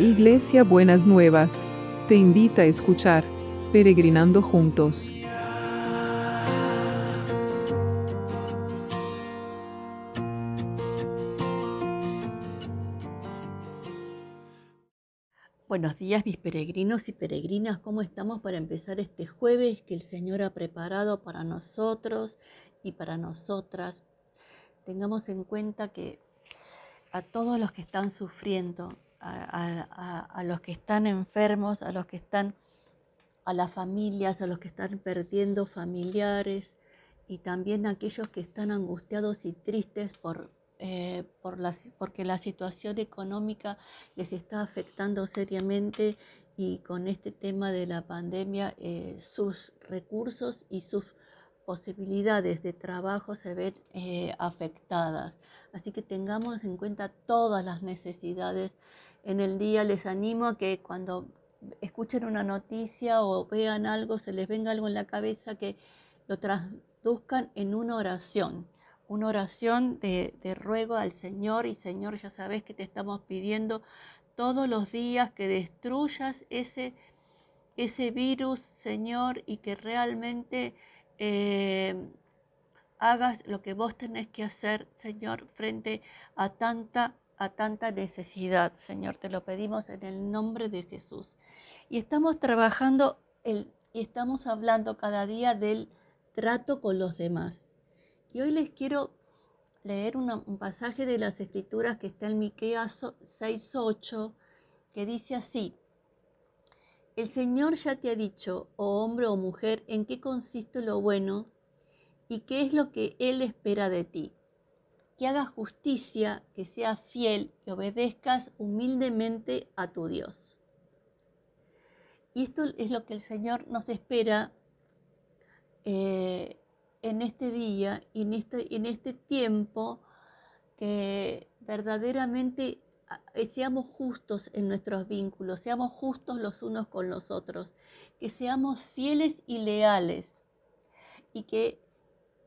Iglesia Buenas Nuevas, te invita a escuchar Peregrinando Juntos. Buenos días mis peregrinos y peregrinas, ¿cómo estamos para empezar este jueves que el Señor ha preparado para nosotros y para nosotras? Tengamos en cuenta que a todos los que están sufriendo, a, los que están enfermos, a los que están, a las familias, a los que están perdiendo familiares y también a aquellos que están angustiados y tristes por, eh, por porque la situación económica les está afectando seriamente y con este tema de la pandemia eh, sus recursos y sus posibilidades de trabajo se ven eh, afectadas. Así que tengamos en cuenta todas las necesidades en el día. Les animo a que cuando escuchen una noticia o vean algo, se les venga algo en la cabeza, que lo traduzcan en una oración. Una oración de, ruego al Señor y Señor, ya sabes que te estamos pidiendo todos los días que destruyas ese, ese virus, Señor, y que realmente eh, hagas lo que vos tenés que hacer, Señor, frente a tanta a tanta necesidad, Señor. Te lo pedimos en el nombre de Jesús. Y estamos trabajando el, y estamos hablando cada día del trato con los demás. Y hoy les quiero leer un pasaje de las Escrituras que está en Miqueas 6:8, que dice así: El Señor ya te ha dicho, oh hombre o mujer, en qué consiste lo bueno y qué es lo que Él espera de ti que hagas justicia, que seas fiel, que obedezcas humildemente a tu Dios. Y esto es lo que el Señor nos espera eh, en este día y en este, en este tiempo, que verdaderamente ah, seamos justos en nuestros vínculos, seamos justos los unos con los otros, que seamos fieles y leales y que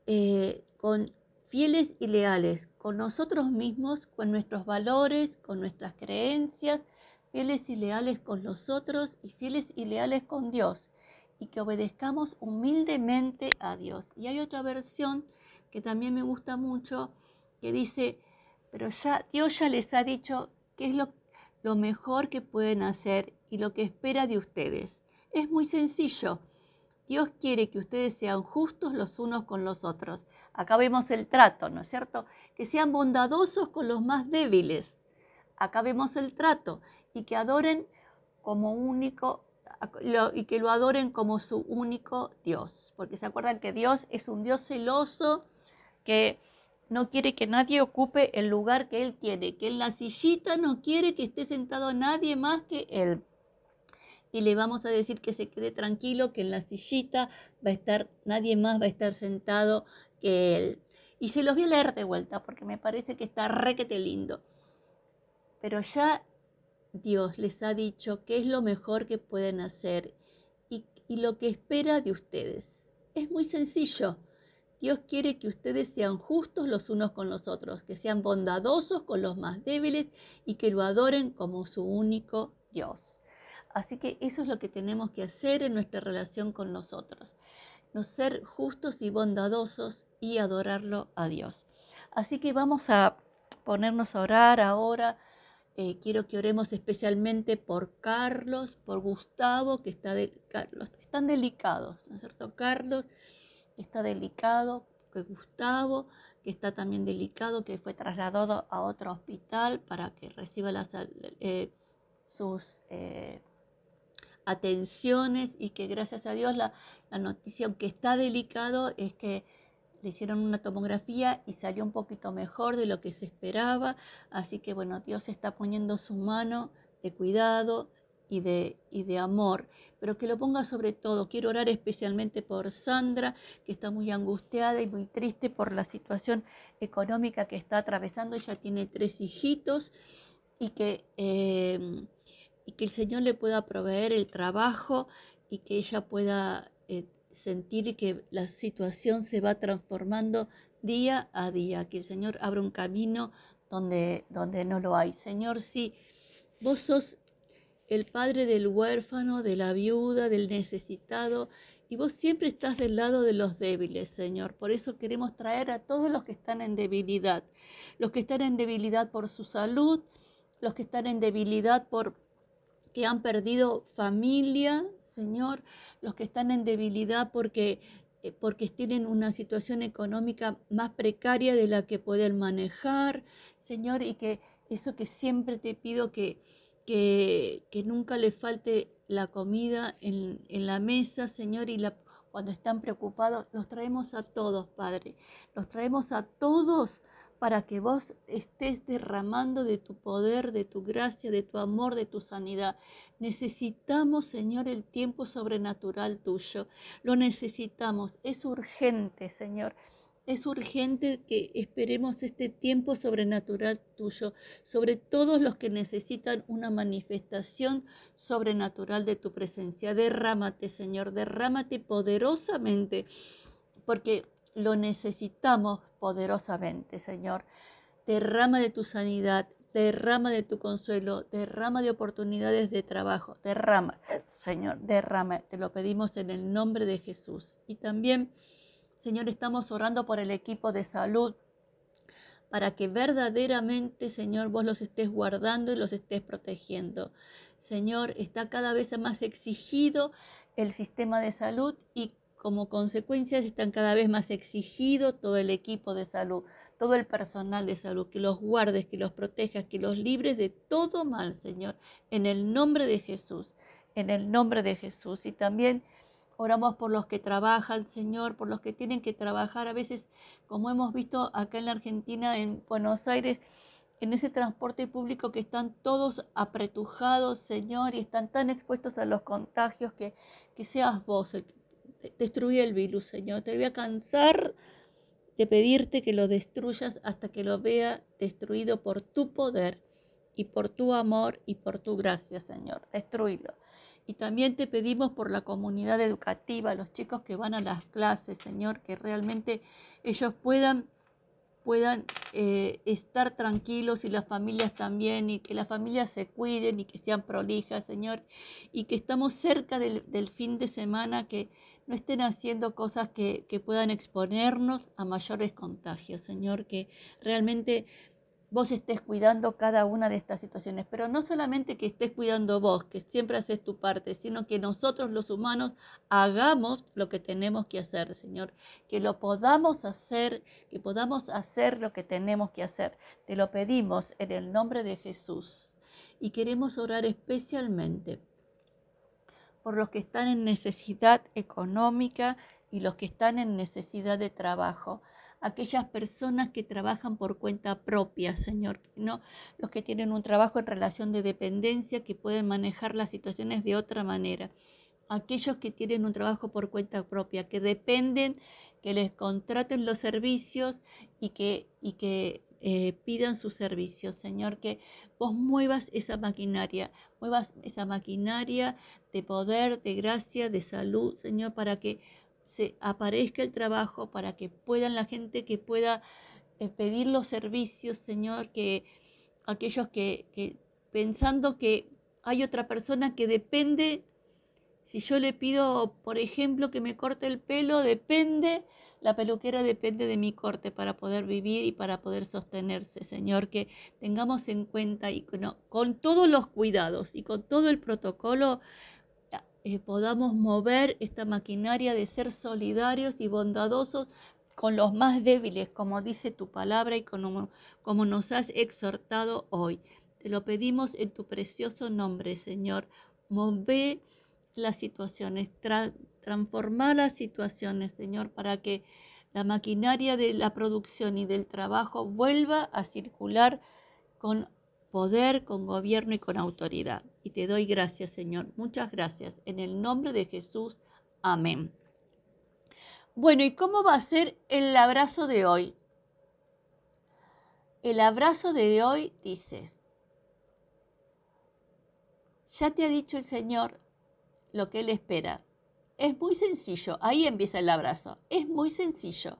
eh, con fieles y leales con nosotros mismos, con nuestros valores, con nuestras creencias, fieles y leales con nosotros y fieles y leales con Dios, y que obedezcamos humildemente a Dios. Y hay otra versión que también me gusta mucho, que dice, pero ya Dios ya les ha dicho qué es lo, lo mejor que pueden hacer y lo que espera de ustedes. Es muy sencillo. Dios quiere que ustedes sean justos los unos con los otros Acá vemos el trato, ¿no es cierto? Que sean bondadosos con los más débiles. Acá vemos el trato y que adoren como único y que lo adoren como su único Dios. Porque se acuerdan que Dios es un Dios celoso que no quiere que nadie ocupe el lugar que Él tiene, que en la sillita no quiere que esté sentado nadie más que Él. Y le vamos a decir que se quede tranquilo, que en la sillita va a estar, nadie más va a estar sentado él. Y se los voy a leer de vuelta porque me parece que está requete lindo. Pero ya Dios les ha dicho qué es lo mejor que pueden hacer y, y lo que espera de ustedes. Es muy sencillo. Dios quiere que ustedes sean justos los unos con los otros, que sean bondadosos con los más débiles y que lo adoren como su único Dios. Así que eso es lo que tenemos que hacer en nuestra relación con nosotros. No ser justos y bondadosos y adorarlo a Dios. Así que vamos a ponernos a orar ahora. Eh, quiero que oremos especialmente por Carlos, por Gustavo, que está Carlos, están delicados, ¿no es cierto? Carlos está delicado, que Gustavo, que está también delicado, que fue trasladado a otro hospital para que reciba eh, sus eh, atenciones y que gracias a Dios la, la noticia, aunque está delicado, es que le hicieron una tomografía y salió un poquito mejor de lo que se esperaba. Así que bueno, Dios está poniendo su mano de cuidado y de, y de amor, pero que lo ponga sobre todo. Quiero orar especialmente por Sandra, que está muy angustiada y muy triste por la situación económica que está atravesando. Ella tiene tres hijitos y que, eh, y que el Señor le pueda proveer el trabajo y que ella pueda eh, sentir que la situación se va transformando día a día, que el Señor abra un camino donde, donde no lo hay. Señor, si vos sos el padre del huérfano, de la viuda, del necesitado, y vos siempre estás del lado de los débiles, Señor. Por eso queremos traer a todos los que están en debilidad, los que están en debilidad por su salud, los que están en debilidad por que han perdido familia, Señor, los que están en debilidad porque eh, porque tienen una situación económica más precaria de la que pueden manejar, Señor, y que eso que siempre te pido que, que, nunca le falte la comida en, en la mesa, Señor, y la, cuando están preocupados, los traemos a todos, Padre, los traemos a todos para que vos estés derramando de tu poder, de tu gracia, de tu amor, de tu sanidad. Necesitamos, Señor, el tiempo sobrenatural tuyo. Lo necesitamos. Es urgente, Señor. Es urgente que esperemos este tiempo sobrenatural tuyo sobre todos los que necesitan una manifestación sobrenatural de tu presencia. Derrámate, Señor, derrámate poderosamente, porque lo necesitamos poderosamente, Señor. Derrama de tu sanidad, derrama de tu consuelo, derrama de oportunidades de trabajo, derrama, Señor, derrama. Te lo pedimos en el nombre de Jesús. Y también, Señor, estamos orando por el equipo de salud para que verdaderamente, Señor, vos los estés guardando y los estés protegiendo. Señor, está cada vez más exigido el sistema de salud y como consecuencia están cada vez más exigidos todo el equipo de salud, todo el personal de salud, que los guardes, que los protejas, que los libres de todo mal, Señor, en el nombre de Jesús, en el nombre de Jesús. Y también oramos por los que trabajan, Señor, por los que tienen que trabajar. A veces, como hemos visto acá en la Argentina, en Buenos Aires, en ese transporte público que están todos apretujados, Señor, y están tan expuestos a los contagios que, que seas vos el destruye el virus, Señor. Te voy a cansar de pedirte que lo destruyas hasta que lo vea destruido por tu poder y por tu amor y por tu gracia, Señor. Destruílo. Y también te pedimos por la comunidad educativa, los chicos que van a las clases, Señor, que realmente ellos puedan puedan eh, estar tranquilos y las familias también, y que las familias se cuiden y que sean prolijas, Señor, y que estamos cerca del, del fin de semana, que no estén haciendo cosas que, puedan exponernos a mayores contagios, Señor, que realmente vos estés cuidando cada una de estas situaciones, pero no solamente que estés cuidando vos, que siempre haces tu parte, sino que nosotros los humanos hagamos lo que tenemos que hacer, Señor, que lo podamos hacer, que podamos hacer lo que tenemos que hacer. Te lo pedimos en el nombre de Jesús. Y queremos orar especialmente por los que están en necesidad económica y los que están en necesidad de trabajo. Aquellas personas que trabajan por cuenta propia, Señor, no los que tienen un trabajo en relación de dependencia, que pueden manejar las situaciones de otra manera. Aquellos que tienen un trabajo por cuenta propia, que dependen que les contraten los servicios y que, y que eh, pidan sus servicios, Señor, que vos muevas esa maquinaria, muevas esa maquinaria de poder, de gracia, de salud, Señor, para que se aparezca el trabajo, para que puedan la gente que pueda eh, pedir los servicios, Señor, que aquellos que, que pensando que hay otra persona que depende, si yo le pido, por ejemplo, que me corte el pelo, depende la peluquera depende de mi corte para poder vivir y para poder sostenerse, Señor, que tengamos en cuenta y con, todos los cuidados y con todo el protocolo eh, podamos mover esta maquinaria de ser solidarios y bondadosos con los más débiles, como dice tu palabra y como, nos has exhortado hoy. Te lo pedimos en tu precioso nombre, Señor. Move las situaciones, transformar las situaciones, Señor, para que la maquinaria de la producción y del trabajo vuelva a circular con poder, con gobierno y con autoridad. Y te doy gracias, Señor. Muchas gracias. En el nombre de Jesús. Amén. Bueno, ¿y cómo va a ser el abrazo de hoy? El abrazo de hoy dice, ya te ha dicho el Señor lo que Él espera. Es muy sencillo, ahí empieza el abrazo. Es muy sencillo.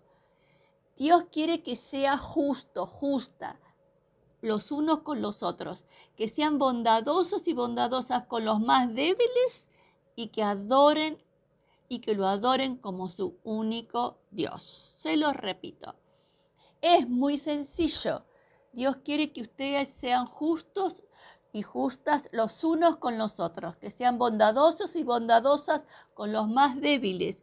Dios quiere que sea justo, justa, los unos con los otros, que sean bondadosos y bondadosas con los más débiles y que adoren y que lo adoren como su único Dios. Se lo repito. Es muy sencillo. Dios quiere que ustedes sean justos y justas los unos con los otros, que sean bondadosos y bondadosas con los más débiles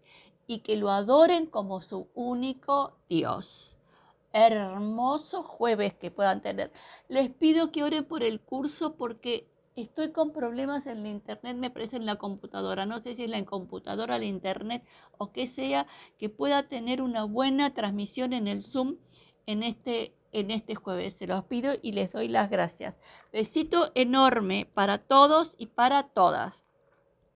y que lo adoren como su único Dios. Hermoso jueves que puedan tener. Les pido que oren por el curso porque estoy con problemas en la internet, me parece en la computadora. No sé si es la computadora, la internet o qué sea, que pueda tener una buena transmisión en el Zoom en este en este jueves. Se los pido y les doy las gracias. Besito enorme para todos y para todas.